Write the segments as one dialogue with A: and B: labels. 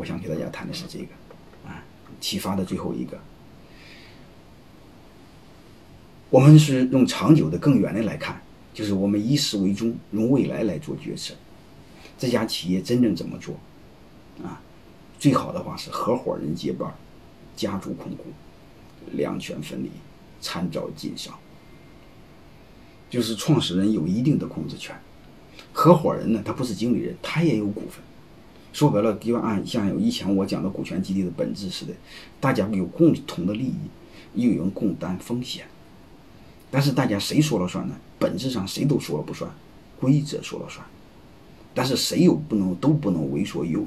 A: 我想给大家谈的是这个，啊，启发的最后一个。我们是用长久的、更远的来看，就是我们以始为终，用未来来做决策。这家企业真正怎么做？啊，最好的话是合伙人接班，家族控股，两权分离，参照经商。就是创始人有一定的控制权，合伙人呢，他不是经理人，他也有股份。说白了，就按像有以前我讲的股权激励的本质似的，大家有共同的利益，又有人共担风险。但是大家谁说了算呢？本质上谁都说了不算，规则说了算。但是谁又不能都不能为所欲为。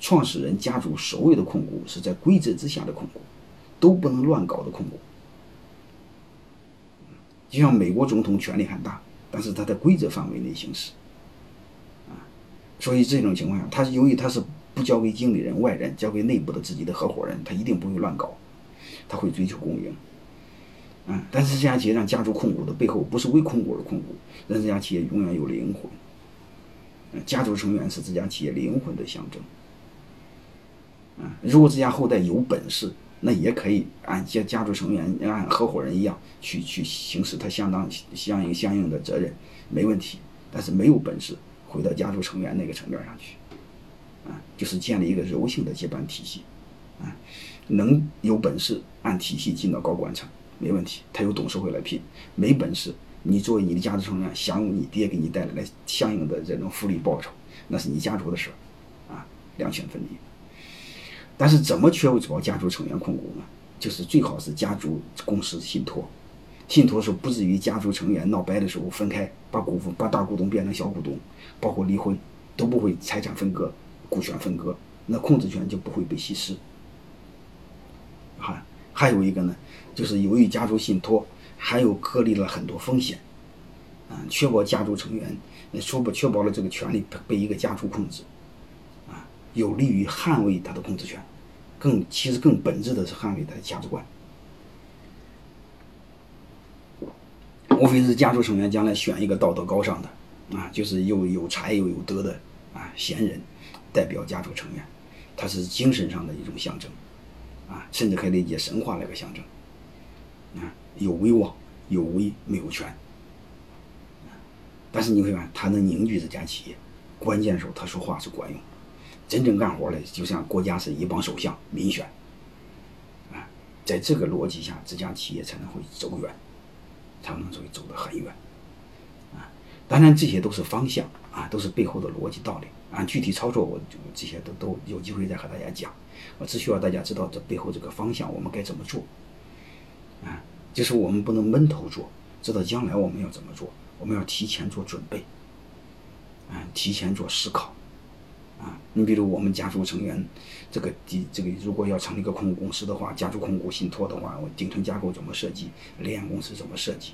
A: 创始人家族所有的控股是在规则之下的控股，都不能乱搞的控股。就像美国总统权力很大，但是他在规则范围内行事。所以这种情况下，他是由于他是不交给经理人、外人，交给内部的自己的合伙人，他一定不会乱搞，他会追求共赢。嗯，但是这家企业让家族控股的背后不是为控股而控股，让这家企业永远有灵魂。嗯家族成员是这家企业灵魂的象征。嗯，如果这家后代有本事，那也可以按家家族成员按合伙人一样去去行使他相当相应相应的责任，没问题。但是没有本事，回到家族成员那个层面上去，啊，就是建立一个柔性的接班体系，啊，能有本事按体系进到高管层。没问题，他有董事会来聘。没本事，你作为你的家族成员，享有你爹给你带来的相应的这种福利报酬，那是你家族的事，啊，两权分离。但是怎么确保家族成员控股呢？就是最好是家族公司信托，信托是不至于家族成员闹掰的时候分开，把股份把大股东变成小股东，包括离婚都不会财产分割、股权分割，那控制权就不会被稀释。还还有一个呢。就是由于家族信托，还有隔离了很多风险，啊，确保家族成员，确保确保了这个权利被一个家族控制，啊，有利于捍卫他的控制权，更其实更本质的是捍卫他的价值观。无非是家族成员将来选一个道德高尚的，啊，就是又有才又有德的啊贤人，代表家族成员，他是精神上的一种象征，啊，甚至可以理解神话那个象征。啊，有威望，有威没有权。但是你会发现，他能凝聚这家企业，关键时候他说话是管用。真正干活的，就像国家是一帮首相，民选。啊，在这个逻辑下，这家企业才能会走远，才能会走得很远。啊，当然这些都是方向啊，都是背后的逻辑道理。啊具体操作，我就这些都都有机会再和大家讲。我只需要大家知道这背后这个方向，我们该怎么做。啊，就是我们不能闷头做，知道将来我们要怎么做，我们要提前做准备，啊，提前做思考，你比如我们家族成员，这个第这个如果要成立一个控股公司的话，家族控股信托的话，我顶层架构怎么设计，联营公司怎么设计，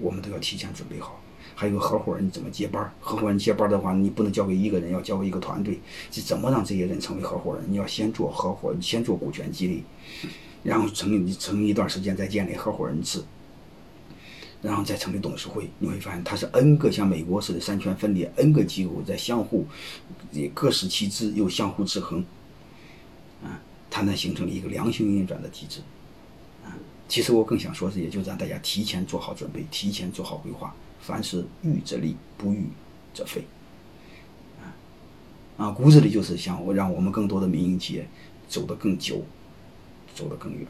A: 我们都要提前准备好。还有合伙人怎么接班？合伙人接班的话，你不能交给一个人，要交给一个团队。是怎么让这些人成为合伙人？你要先做合伙，先做股权激励。然后成立成立一段时间，再建立合伙人制，然后再成立董事会。你会发现，它是 N 个像美国似的三权分立，N 个机构在相互各司其职，又相互制衡，啊，它能形成了一个良性运转的体制。啊，其实我更想说的，也就让大家提前做好准备，提前做好规划。凡是预则立，不预则废。啊，啊，骨子里就是想我让我们更多的民营企业走得更久。走得更远。